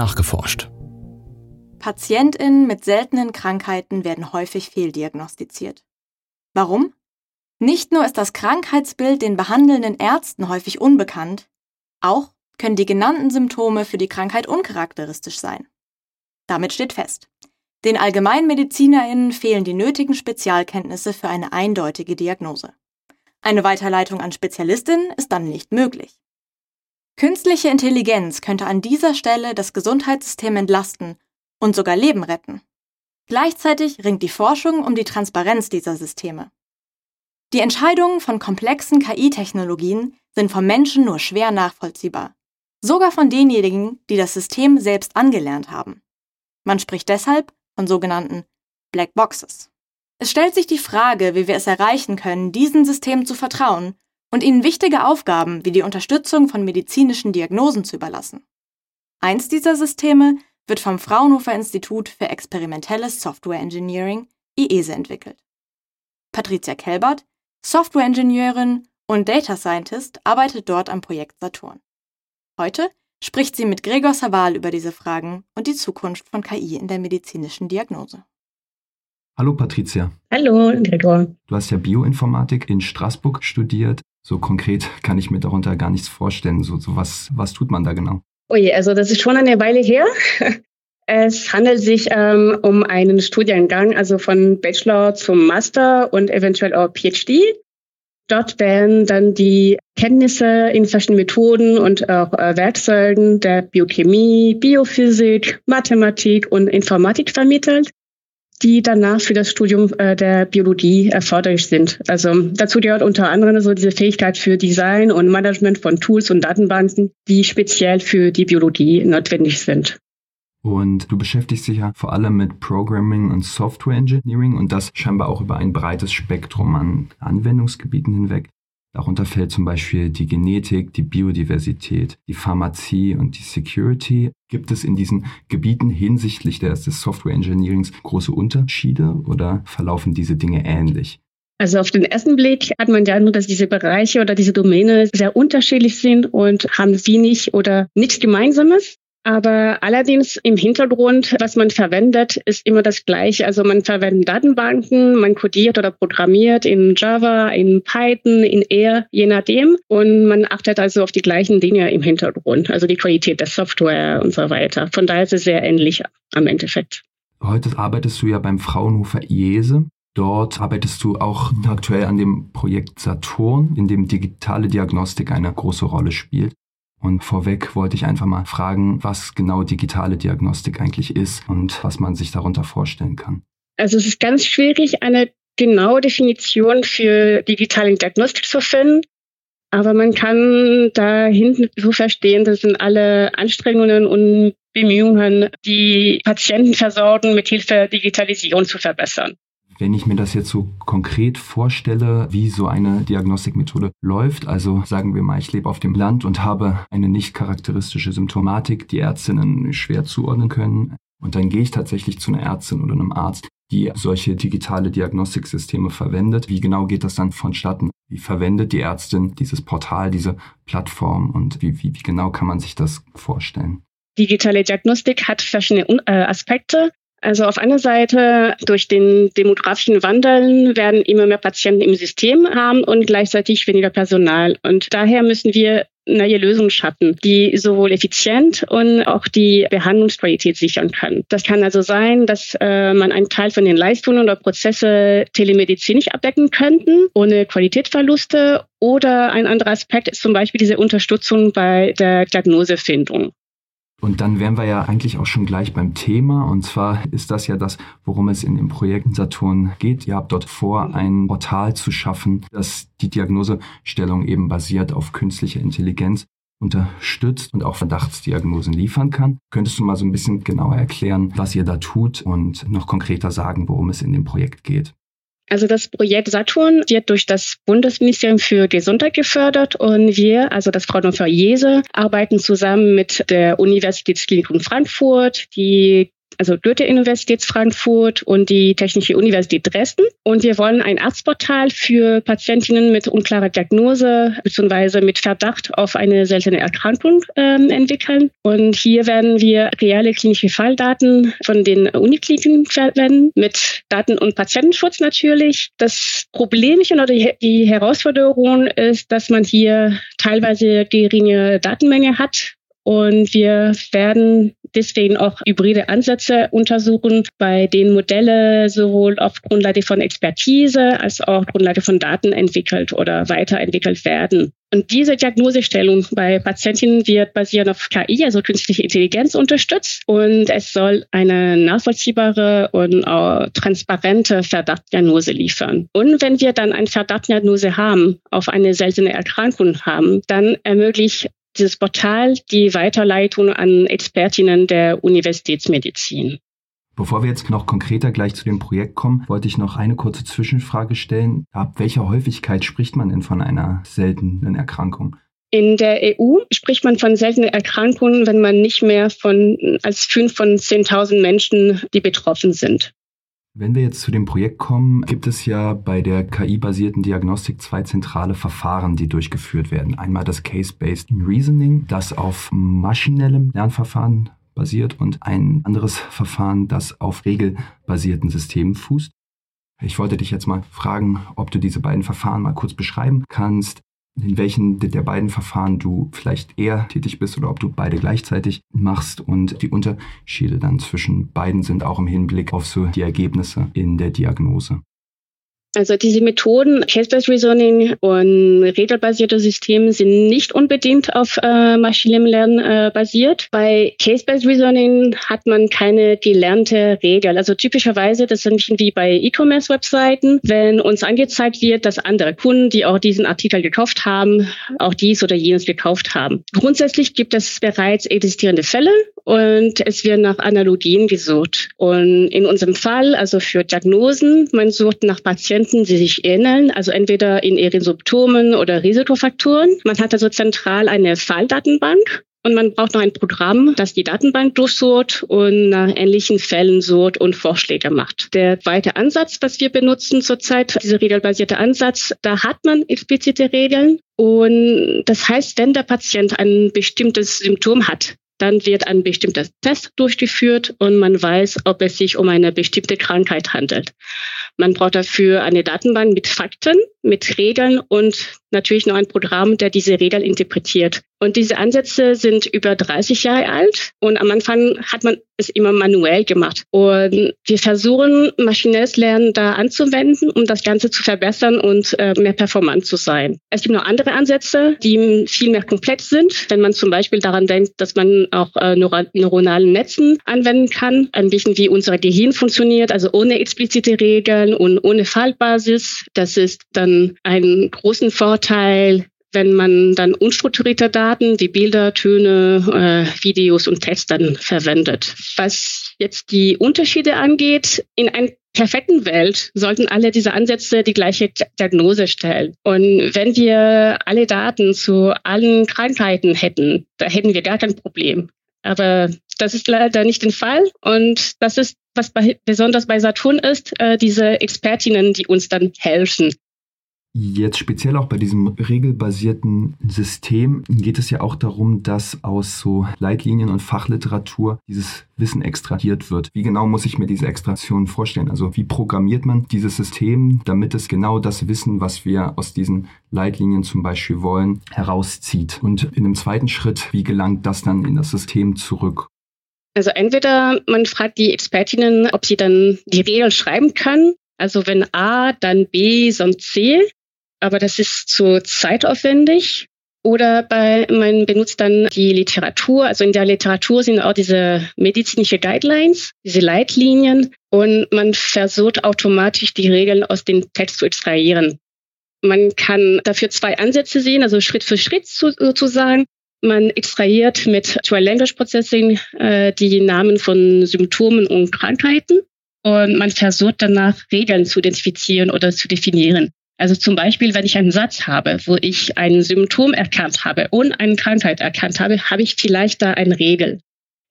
nachgeforscht. PatientInnen mit seltenen Krankheiten werden häufig fehldiagnostiziert. Warum? Nicht nur ist das Krankheitsbild den behandelnden Ärzten häufig unbekannt, auch können die genannten Symptome für die Krankheit uncharakteristisch sein. Damit steht fest, den Allgemeinmedizinerinnen fehlen die nötigen Spezialkenntnisse für eine eindeutige Diagnose. Eine Weiterleitung an Spezialistinnen ist dann nicht möglich. Künstliche Intelligenz könnte an dieser Stelle das Gesundheitssystem entlasten und sogar Leben retten. Gleichzeitig ringt die Forschung um die Transparenz dieser Systeme. Die Entscheidungen von komplexen KI-Technologien sind vom Menschen nur schwer nachvollziehbar, sogar von denjenigen, die das System selbst angelernt haben. Man spricht deshalb von sogenannten Black Boxes. Es stellt sich die Frage, wie wir es erreichen können, diesen Systemen zu vertrauen und ihnen wichtige Aufgaben wie die Unterstützung von medizinischen Diagnosen zu überlassen. Eins dieser Systeme wird vom Fraunhofer Institut für experimentelles Software Engineering, IESE, entwickelt. Patricia Kelbert, Software-Ingenieurin und Data Scientist, arbeitet dort am Projekt Saturn. Heute spricht sie mit Gregor Saval über diese Fragen und die Zukunft von KI in der medizinischen Diagnose. Hallo Patricia. Hallo Gregor. Du hast ja Bioinformatik in Straßburg studiert. So konkret kann ich mir darunter gar nichts vorstellen. So, so was, was tut man da genau? Ui, also das ist schon eine Weile her. Es handelt sich ähm, um einen Studiengang, also von Bachelor zum Master und eventuell auch PhD. Dort werden dann die Kenntnisse in verschiedenen Methoden und auch äh, Werkzeugen der Biochemie, Biophysik, Mathematik und Informatik vermittelt, die danach für das Studium äh, der Biologie erforderlich sind. Also dazu gehört unter anderem so diese Fähigkeit für Design und Management von Tools und Datenbanken, die speziell für die Biologie notwendig sind. Und du beschäftigst dich ja vor allem mit Programming und Software Engineering und das scheinbar auch über ein breites Spektrum an Anwendungsgebieten hinweg. Darunter fällt zum Beispiel die Genetik, die Biodiversität, die Pharmazie und die Security. Gibt es in diesen Gebieten hinsichtlich des, Software Engineerings große Unterschiede oder verlaufen diese Dinge ähnlich? Also auf den ersten Blick hat man ja nur, dass diese Bereiche oder diese Domäne sehr unterschiedlich sind und haben wenig oder nichts Gemeinsames. Aber allerdings im Hintergrund, was man verwendet, ist immer das Gleiche. Also man verwendet Datenbanken, man codiert oder programmiert in Java, in Python, in R, je nachdem. Und man achtet also auf die gleichen Dinge im Hintergrund, also die Qualität der Software und so weiter. Von daher ist es sehr ähnlich am Endeffekt. Heute arbeitest du ja beim Fraunhofer IESE. Dort arbeitest du auch aktuell an dem Projekt Saturn, in dem digitale Diagnostik eine große Rolle spielt. Und vorweg wollte ich einfach mal fragen, was genau digitale Diagnostik eigentlich ist und was man sich darunter vorstellen kann. Also es ist ganz schwierig, eine genaue Definition für digitale Diagnostik zu finden. Aber man kann da hinten so verstehen, das sind alle Anstrengungen und Bemühungen, die Patientenversorgung mit Hilfe der Digitalisierung zu verbessern. Wenn ich mir das jetzt so konkret vorstelle, wie so eine Diagnostikmethode läuft, also sagen wir mal, ich lebe auf dem Land und habe eine nicht charakteristische Symptomatik, die Ärztinnen schwer zuordnen können, und dann gehe ich tatsächlich zu einer Ärztin oder einem Arzt, die solche digitale Diagnostiksysteme verwendet. Wie genau geht das dann vonstatten? Wie verwendet die Ärztin dieses Portal, diese Plattform und wie, wie, wie genau kann man sich das vorstellen? Digitale Diagnostik hat verschiedene äh, Aspekte. Also auf einer Seite durch den demografischen Wandel werden immer mehr Patienten im System haben und gleichzeitig weniger Personal. Und daher müssen wir neue Lösungen schaffen, die sowohl effizient und auch die Behandlungsqualität sichern können. Das kann also sein, dass äh, man einen Teil von den Leistungen oder Prozesse telemedizinisch abdecken könnten, ohne Qualitätsverluste. Oder ein anderer Aspekt ist zum Beispiel diese Unterstützung bei der Diagnosefindung. Und dann wären wir ja eigentlich auch schon gleich beim Thema. Und zwar ist das ja das, worum es in dem Projekt Saturn geht. Ihr habt dort vor, ein Portal zu schaffen, das die Diagnosestellung eben basiert auf künstlicher Intelligenz unterstützt und auch Verdachtsdiagnosen liefern kann. Könntest du mal so ein bisschen genauer erklären, was ihr da tut und noch konkreter sagen, worum es in dem Projekt geht? Also das Projekt Saturn wird durch das Bundesministerium für Gesundheit gefördert und wir, also das Fraunhofer Jese, arbeiten zusammen mit der Universitätsklinikum Frankfurt, die also Goethe-Universität Frankfurt und die Technische Universität Dresden. Und wir wollen ein Arztportal für Patientinnen mit unklarer Diagnose bzw. mit Verdacht auf eine seltene Erkrankung ähm, entwickeln. Und hier werden wir reale klinische Falldaten von den Unikliniken verwenden, mit Daten- und Patientenschutz natürlich. Das Problemchen oder die Herausforderung ist, dass man hier teilweise geringe Datenmenge hat und wir werden deswegen auch hybride Ansätze untersuchen, bei denen Modelle sowohl auf Grundlage von Expertise als auch Grundlage von Daten entwickelt oder weiterentwickelt werden. Und diese Diagnosestellung bei Patientinnen wird basieren auf KI, also künstliche Intelligenz unterstützt. Und es soll eine nachvollziehbare und transparente Verdachtdiagnose liefern. Und wenn wir dann eine Verdachtdiagnose haben, auf eine seltene Erkrankung haben, dann ermöglicht dieses Portal die Weiterleitung an Expertinnen der Universitätsmedizin. Bevor wir jetzt noch konkreter gleich zu dem Projekt kommen, wollte ich noch eine kurze Zwischenfrage stellen. Ab welcher Häufigkeit spricht man denn von einer seltenen Erkrankung? In der EU spricht man von seltenen Erkrankungen, wenn man nicht mehr von als fünf von 10.000 Menschen, die betroffen sind. Wenn wir jetzt zu dem Projekt kommen, gibt es ja bei der KI-basierten Diagnostik zwei zentrale Verfahren, die durchgeführt werden. Einmal das Case-Based Reasoning, das auf maschinellem Lernverfahren basiert und ein anderes Verfahren, das auf regelbasierten Systemen fußt. Ich wollte dich jetzt mal fragen, ob du diese beiden Verfahren mal kurz beschreiben kannst in welchen der beiden Verfahren du vielleicht eher tätig bist oder ob du beide gleichzeitig machst und die Unterschiede dann zwischen beiden sind auch im Hinblick auf so die Ergebnisse in der Diagnose. Also diese Methoden, Case-Based Reasoning und regelbasierte Systeme sind nicht unbedingt auf äh, maschinellem Lernen äh, basiert. Bei Case-Based Reasoning hat man keine gelernte Regel. Also typischerweise, das sind wie bei E-Commerce-Webseiten, wenn uns angezeigt wird, dass andere Kunden, die auch diesen Artikel gekauft haben, auch dies oder jenes gekauft haben. Grundsätzlich gibt es bereits existierende Fälle und es wird nach Analogien gesucht. Und in unserem Fall, also für Diagnosen, man sucht nach Patienten, die sich ähneln, also entweder in ihren Symptomen oder Risikofaktoren. Man hat also zentral eine Falldatenbank und man braucht noch ein Programm, das die Datenbank durchsucht und nach ähnlichen Fällen sucht und Vorschläge macht. Der zweite Ansatz, was wir benutzen zurzeit, dieser regelbasierte Ansatz, da hat man explizite Regeln. Und das heißt, wenn der Patient ein bestimmtes Symptom hat, dann wird ein bestimmter Test durchgeführt und man weiß, ob es sich um eine bestimmte Krankheit handelt. Man braucht dafür eine Datenbank mit Fakten, mit Regeln und natürlich noch ein Programm, der diese Regeln interpretiert. Und diese Ansätze sind über 30 Jahre alt und am Anfang hat man es immer manuell gemacht. Und wir versuchen, maschinelles Lernen da anzuwenden, um das Ganze zu verbessern und äh, mehr performant zu sein. Es gibt noch andere Ansätze, die viel mehr komplex sind. Wenn man zum Beispiel daran denkt, dass man auch äh, neuronalen Netzen anwenden kann, ein bisschen wie unser Gehirn funktioniert, also ohne explizite Regeln und ohne Fallbasis. Das ist dann einen großen Vorteil wenn man dann unstrukturierte Daten wie Bilder, Töne, äh, Videos und Text dann verwendet. Was jetzt die Unterschiede angeht, in einer perfekten Welt sollten alle diese Ansätze die gleiche Diagnose stellen. Und wenn wir alle Daten zu allen Krankheiten hätten, da hätten wir gar kein Problem. Aber das ist leider nicht der Fall. Und das ist, was bei, besonders bei Saturn ist, äh, diese Expertinnen, die uns dann helfen. Jetzt speziell auch bei diesem regelbasierten System geht es ja auch darum, dass aus so Leitlinien und Fachliteratur dieses Wissen extrahiert wird. Wie genau muss ich mir diese Extraktion vorstellen? Also wie programmiert man dieses System, damit es genau das Wissen, was wir aus diesen Leitlinien zum Beispiel wollen, herauszieht? Und in einem zweiten Schritt, wie gelangt das dann in das System zurück? Also entweder man fragt die Expertinnen, ob sie dann die Regeln schreiben können. Also wenn A, dann B, sonst C aber das ist zu zeitaufwendig. Oder bei man benutzt dann die Literatur. Also in der Literatur sind auch diese medizinische Guidelines, diese Leitlinien und man versucht automatisch die Regeln aus dem Text zu extrahieren. Man kann dafür zwei Ansätze sehen, also Schritt für Schritt sozusagen. Man extrahiert mit Natural Language Processing äh, die Namen von Symptomen und Krankheiten und man versucht danach Regeln zu identifizieren oder zu definieren. Also zum Beispiel, wenn ich einen Satz habe, wo ich ein Symptom erkannt habe und eine Krankheit erkannt habe, habe ich vielleicht da eine Regel.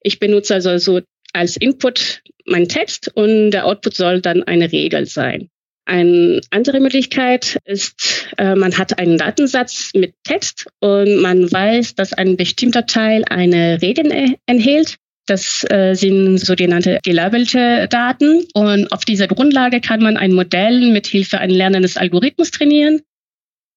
Ich benutze also so als Input mein Text und der Output soll dann eine Regel sein. Eine andere Möglichkeit ist, äh, man hat einen Datensatz mit Text und man weiß, dass ein bestimmter Teil eine Regel enthält. Das äh, sind sogenannte gelabelte Daten. Und auf dieser Grundlage kann man ein Modell mit Hilfe eines lernendes Algorithmus trainieren.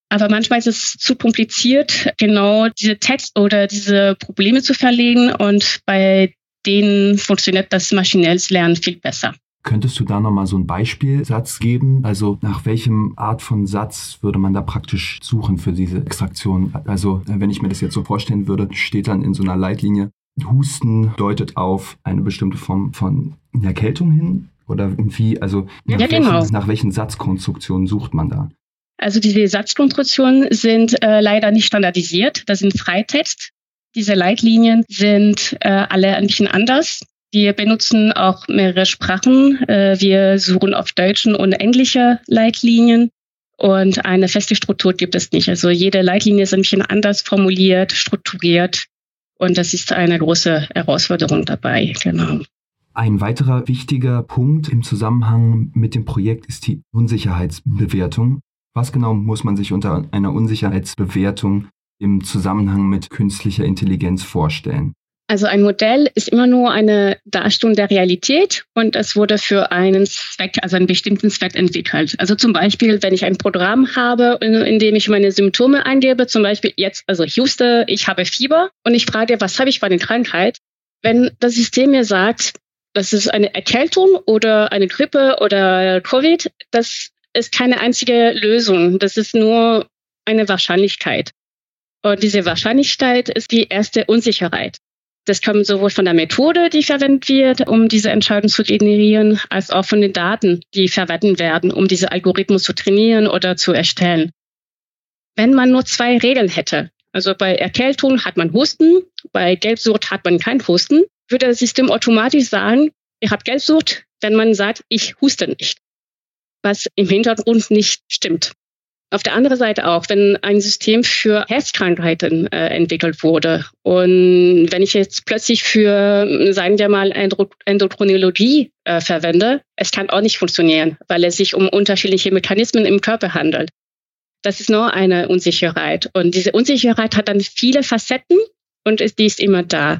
Aber manchmal ist es zu kompliziert, genau diese Text oder diese Probleme zu verlegen. Und bei denen funktioniert das maschinelles Lernen viel besser. Könntest du da nochmal so einen Beispielsatz geben? Also nach welchem Art von Satz würde man da praktisch suchen für diese Extraktion? Also wenn ich mir das jetzt so vorstellen würde, steht dann in so einer Leitlinie, Husten deutet auf eine bestimmte Form von Erkältung hin? Oder wie, also nach, ja, genau. welchen, nach welchen Satzkonstruktionen sucht man da? Also diese Satzkonstruktionen sind äh, leider nicht standardisiert. Das sind Freitext. Diese Leitlinien sind äh, alle ein bisschen anders. Wir benutzen auch mehrere Sprachen. Äh, wir suchen auf deutschen und englische Leitlinien. Und eine feste Struktur gibt es nicht. Also jede Leitlinie ist ein bisschen anders formuliert, strukturiert. Und das ist eine große Herausforderung dabei. Genau. Ein weiterer wichtiger Punkt im Zusammenhang mit dem Projekt ist die Unsicherheitsbewertung. Was genau muss man sich unter einer Unsicherheitsbewertung im Zusammenhang mit künstlicher Intelligenz vorstellen? Also ein Modell ist immer nur eine Darstellung der Realität und es wurde für einen Zweck, also einen bestimmten Zweck entwickelt. Also zum Beispiel, wenn ich ein Programm habe, in, in dem ich meine Symptome eingebe, zum Beispiel jetzt, also huste, ich habe Fieber und ich frage, was habe ich für eine Krankheit? Wenn das System mir sagt, das ist eine Erkältung oder eine Grippe oder Covid, das ist keine einzige Lösung. Das ist nur eine Wahrscheinlichkeit. Und diese Wahrscheinlichkeit ist die erste Unsicherheit. Das kommt sowohl von der Methode, die verwendet wird, um diese Entscheidung zu generieren, als auch von den Daten, die verwendet werden, um diese Algorithmus zu trainieren oder zu erstellen. Wenn man nur zwei Regeln hätte, also bei Erkältung hat man Husten, bei Gelbsucht hat man kein Husten, würde das System automatisch sagen, ihr habt Gelbsucht, wenn man sagt, ich huste nicht. Was im Hintergrund nicht stimmt. Auf der anderen Seite auch, wenn ein System für Herzkrankheiten äh, entwickelt wurde und wenn ich jetzt plötzlich für, sagen wir mal, Endokrinologie äh, verwende, es kann auch nicht funktionieren, weil es sich um unterschiedliche Mechanismen im Körper handelt. Das ist nur eine Unsicherheit. Und diese Unsicherheit hat dann viele Facetten und ist, die ist immer da.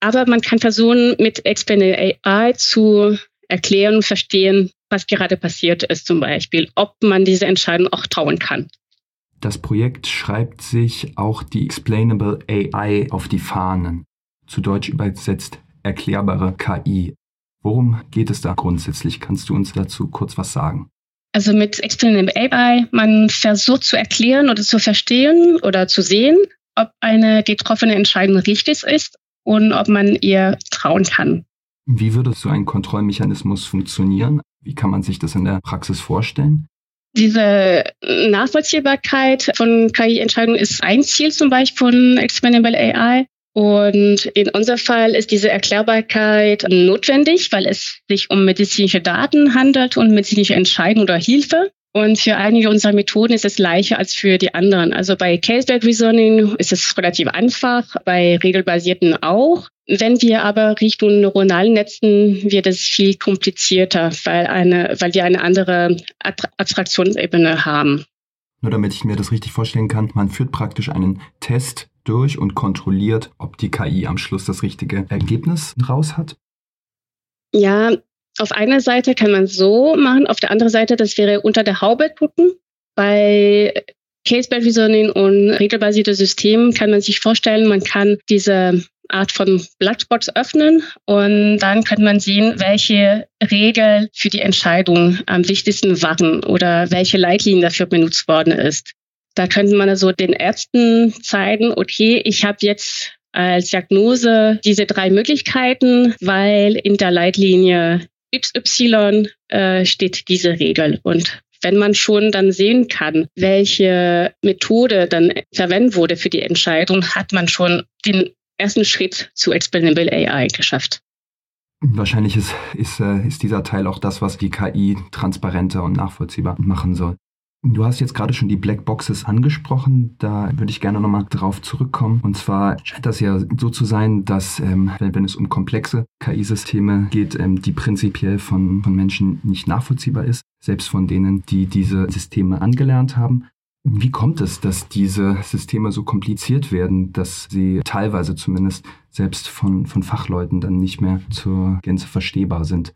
Aber man kann versuchen, mit Explainer AI zu erklären und verstehen, was gerade passiert ist zum Beispiel, ob man diese Entscheidung auch trauen kann. Das Projekt schreibt sich auch die Explainable AI auf die Fahnen, zu Deutsch übersetzt erklärbare KI. Worum geht es da grundsätzlich? Kannst du uns dazu kurz was sagen? Also mit Explainable AI, man versucht zu erklären oder zu verstehen oder zu sehen, ob eine getroffene Entscheidung richtig ist und ob man ihr trauen kann. Wie würde so ein Kontrollmechanismus funktionieren? Wie kann man sich das in der Praxis vorstellen? Diese Nachvollziehbarkeit von KI-Entscheidungen ist ein Ziel zum Beispiel von Expandable AI. Und in unserem Fall ist diese Erklärbarkeit notwendig, weil es sich um medizinische Daten handelt und medizinische Entscheidungen oder Hilfe. Und für einige unserer Methoden ist es leichter als für die anderen. Also bei Case-Based Reasoning ist es relativ einfach, bei regelbasierten auch. Wenn wir aber Richtung neuronalen Netzen, wird es viel komplizierter, weil, eine, weil wir eine andere Abstraktionsebene haben. Nur damit ich mir das richtig vorstellen kann, man führt praktisch einen Test durch und kontrolliert, ob die KI am Schluss das richtige Ergebnis raus hat? Ja, auf einer Seite kann man so machen, auf der anderen Seite, das wäre unter der Haube gucken. Bei Case-Based Reasoning und regelbasierte Systemen kann man sich vorstellen, man kann diese Art von Blackbox öffnen und dann kann man sehen, welche Regel für die Entscheidung am wichtigsten waren oder welche Leitlinie dafür benutzt worden ist. Da könnte man also den Ärzten zeigen, okay, ich habe jetzt als Diagnose diese drei Möglichkeiten, weil in der Leitlinie XY äh, steht diese Regel. Und wenn man schon dann sehen kann, welche Methode dann verwendet wurde für die Entscheidung, hat man schon den ersten Schritt zu Explainable AI geschafft. Wahrscheinlich ist, ist, äh, ist dieser Teil auch das, was die KI transparenter und nachvollziehbar machen soll. Du hast jetzt gerade schon die Black Boxes angesprochen. Da würde ich gerne nochmal drauf zurückkommen. Und zwar scheint das ja so zu sein, dass ähm, wenn, wenn, es um komplexe KI-Systeme geht, ähm, die prinzipiell von, von Menschen nicht nachvollziehbar ist, selbst von denen, die diese Systeme angelernt haben. Wie kommt es, dass diese Systeme so kompliziert werden, dass sie teilweise zumindest selbst von, von Fachleuten dann nicht mehr zur Gänze verstehbar sind?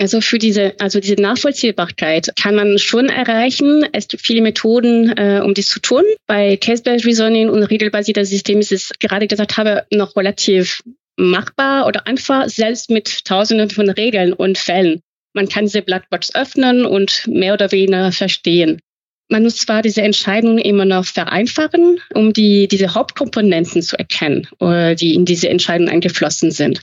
Also für diese, also diese Nachvollziehbarkeit kann man schon erreichen. Es gibt viele Methoden, äh, um dies zu tun. Bei Case-Based Reasoning und regelbasierter Systemen ist es gerade gesagt habe noch relativ machbar oder einfach, selbst mit Tausenden von Regeln und Fällen. Man kann diese Blackbox öffnen und mehr oder weniger verstehen. Man muss zwar diese Entscheidungen immer noch vereinfachen, um die, diese Hauptkomponenten zu erkennen, äh, die in diese Entscheidungen eingeflossen sind.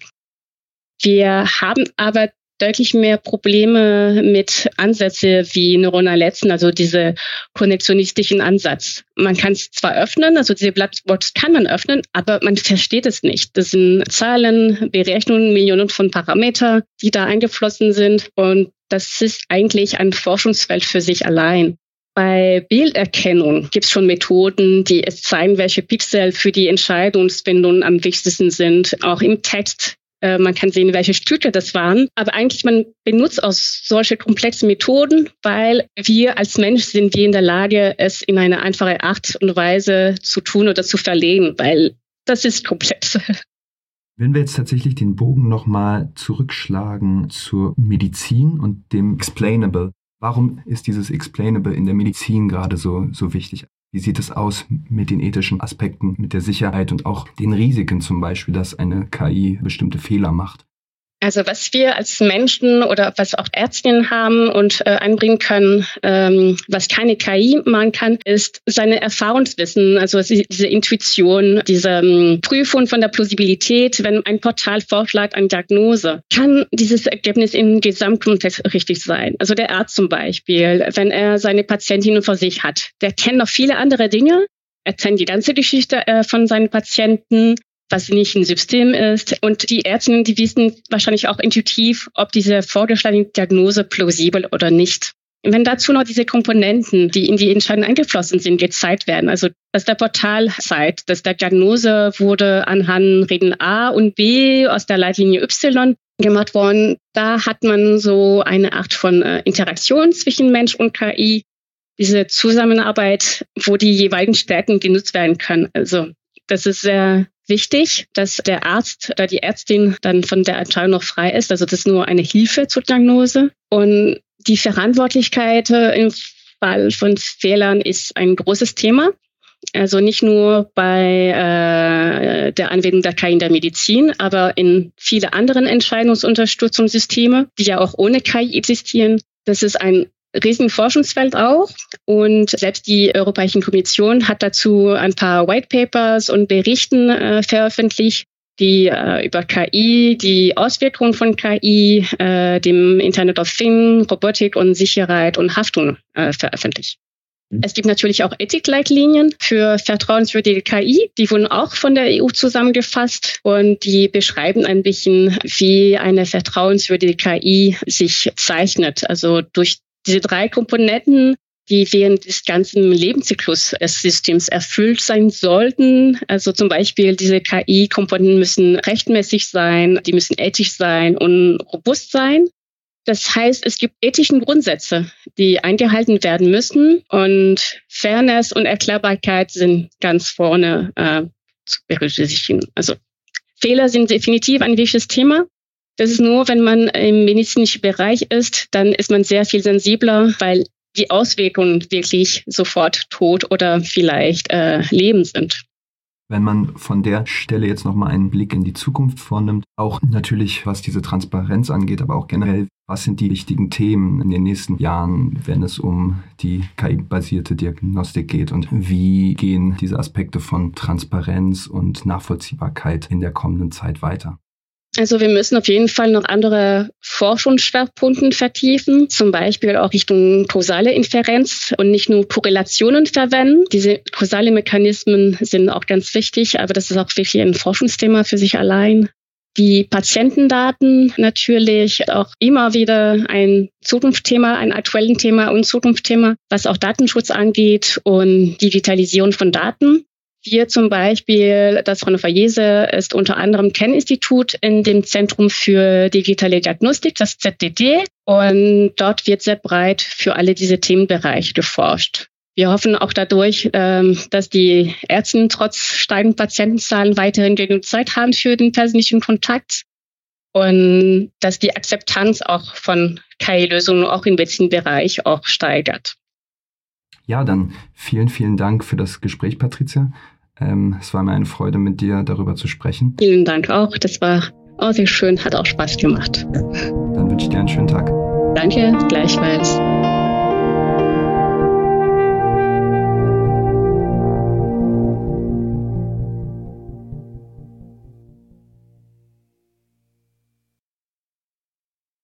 Wir haben aber deutlich mehr Probleme mit Ansätze wie neuronal Netzen, also diese konnektionistischen Ansatz. Man kann es zwar öffnen, also diese Blackbox kann man öffnen, aber man versteht es nicht. Das sind Zahlen, Berechnungen, Millionen von Parameter, die da eingeflossen sind und das ist eigentlich ein Forschungsfeld für sich allein. Bei Bilderkennung gibt es schon Methoden, die es zeigen, welche Pixel für die Entscheidungsfindung am wichtigsten sind. Auch im Text äh, man kann sehen, welche Stücke das waren. Aber eigentlich, man benutzt auch solche komplexen Methoden, weil wir als Mensch sind wir in der Lage, es in eine einfache Art und Weise zu tun oder zu verlegen, weil das ist komplex. Wenn wir jetzt tatsächlich den Bogen nochmal zurückschlagen zur Medizin und dem Explainable, warum ist dieses Explainable in der Medizin gerade so, so wichtig? Wie sieht es aus mit den ethischen Aspekten, mit der Sicherheit und auch den Risiken zum Beispiel, dass eine KI bestimmte Fehler macht? Also was wir als Menschen oder was auch Ärztinnen haben und äh, einbringen können, ähm, was keine KI machen kann, ist seine Erfahrungswissen, also diese Intuition, diese ähm, Prüfung von der Plausibilität, wenn ein Portal vorschlägt eine Diagnose, kann dieses Ergebnis im Gesamtkontext richtig sein. Also der Arzt zum Beispiel, wenn er seine Patientinnen vor sich hat, der kennt noch viele andere Dinge, er kennt die ganze Geschichte äh, von seinen Patienten, was nicht ein System ist. Und die Ärztinnen, die wissen wahrscheinlich auch intuitiv, ob diese vorgeschlagene Diagnose plausibel oder nicht. wenn dazu noch diese Komponenten, die in die Entscheidung eingeflossen sind, gezeigt werden, also dass der Portal zeigt, dass der Diagnose wurde anhand Reden A und B aus der Leitlinie Y gemacht worden, da hat man so eine Art von äh, Interaktion zwischen Mensch und KI, diese Zusammenarbeit, wo die jeweiligen Stärken genutzt werden können. Also das ist sehr wichtig, dass der Arzt oder die Ärztin dann von der Entscheidung noch frei ist. Also das ist nur eine Hilfe zur Diagnose. Und die Verantwortlichkeit im Fall von Fehlern ist ein großes Thema. Also nicht nur bei äh, der Anwendung der KI in der Medizin, aber in viele anderen Entscheidungsunterstützungssysteme, die ja auch ohne KI existieren. Das ist ein riesen Forschungsfeld auch. Und selbst die Europäische Kommission hat dazu ein paar White Papers und Berichten äh, veröffentlicht, die äh, über KI, die Auswirkungen von KI, äh, dem Internet of Things, Robotik und Sicherheit und Haftung äh, veröffentlicht. Mhm. Es gibt natürlich auch Ethikleitlinien für vertrauenswürdige KI. Die wurden auch von der EU zusammengefasst und die beschreiben ein bisschen, wie eine vertrauenswürdige KI sich zeichnet. Also durch diese drei Komponenten, die während des ganzen Lebenszyklus des Systems erfüllt sein sollten. Also zum Beispiel diese KI-Komponenten müssen rechtmäßig sein, die müssen ethisch sein und robust sein. Das heißt, es gibt ethischen Grundsätze, die eingehalten werden müssen und Fairness und Erklärbarkeit sind ganz vorne äh, zu berücksichtigen. Also Fehler sind definitiv ein wichtiges Thema. Das ist nur, wenn man im medizinischen Bereich ist, dann ist man sehr viel sensibler, weil die Auswirkungen wirklich sofort tot oder vielleicht äh, Leben sind. Wenn man von der Stelle jetzt nochmal einen Blick in die Zukunft vornimmt, auch natürlich was diese Transparenz angeht, aber auch generell, was sind die wichtigen Themen in den nächsten Jahren, wenn es um die KI-basierte Diagnostik geht und wie gehen diese Aspekte von Transparenz und Nachvollziehbarkeit in der kommenden Zeit weiter? Also wir müssen auf jeden Fall noch andere Forschungsschwerpunkte vertiefen, zum Beispiel auch Richtung kausale Inferenz und nicht nur Korrelationen verwenden. Diese kausale Mechanismen sind auch ganz wichtig, aber das ist auch wirklich ein Forschungsthema für sich allein. Die Patientendaten natürlich auch immer wieder ein Zukunftsthema, ein aktuelles Thema und Zukunftsthema, was auch Datenschutz angeht und Digitalisierung von Daten. Wir zum Beispiel, das Fraunhofer Jese ist unter anderem Kenninstitut in dem Zentrum für digitale Diagnostik, das ZDD. Und dort wird sehr breit für alle diese Themenbereiche geforscht. Wir hoffen auch dadurch, ähm, dass die Ärzte trotz steigenden Patientenzahlen weiterhin genug Zeit haben für den persönlichen Kontakt und dass die Akzeptanz auch von KI-Lösungen auch im Medizinbereich auch steigert. Ja, dann vielen, vielen Dank für das Gespräch, Patricia. Ähm, es war mir eine Freude, mit dir darüber zu sprechen. Vielen Dank auch. Das war auch sehr schön, hat auch Spaß gemacht. Dann wünsche ich dir einen schönen Tag. Danke, gleichfalls.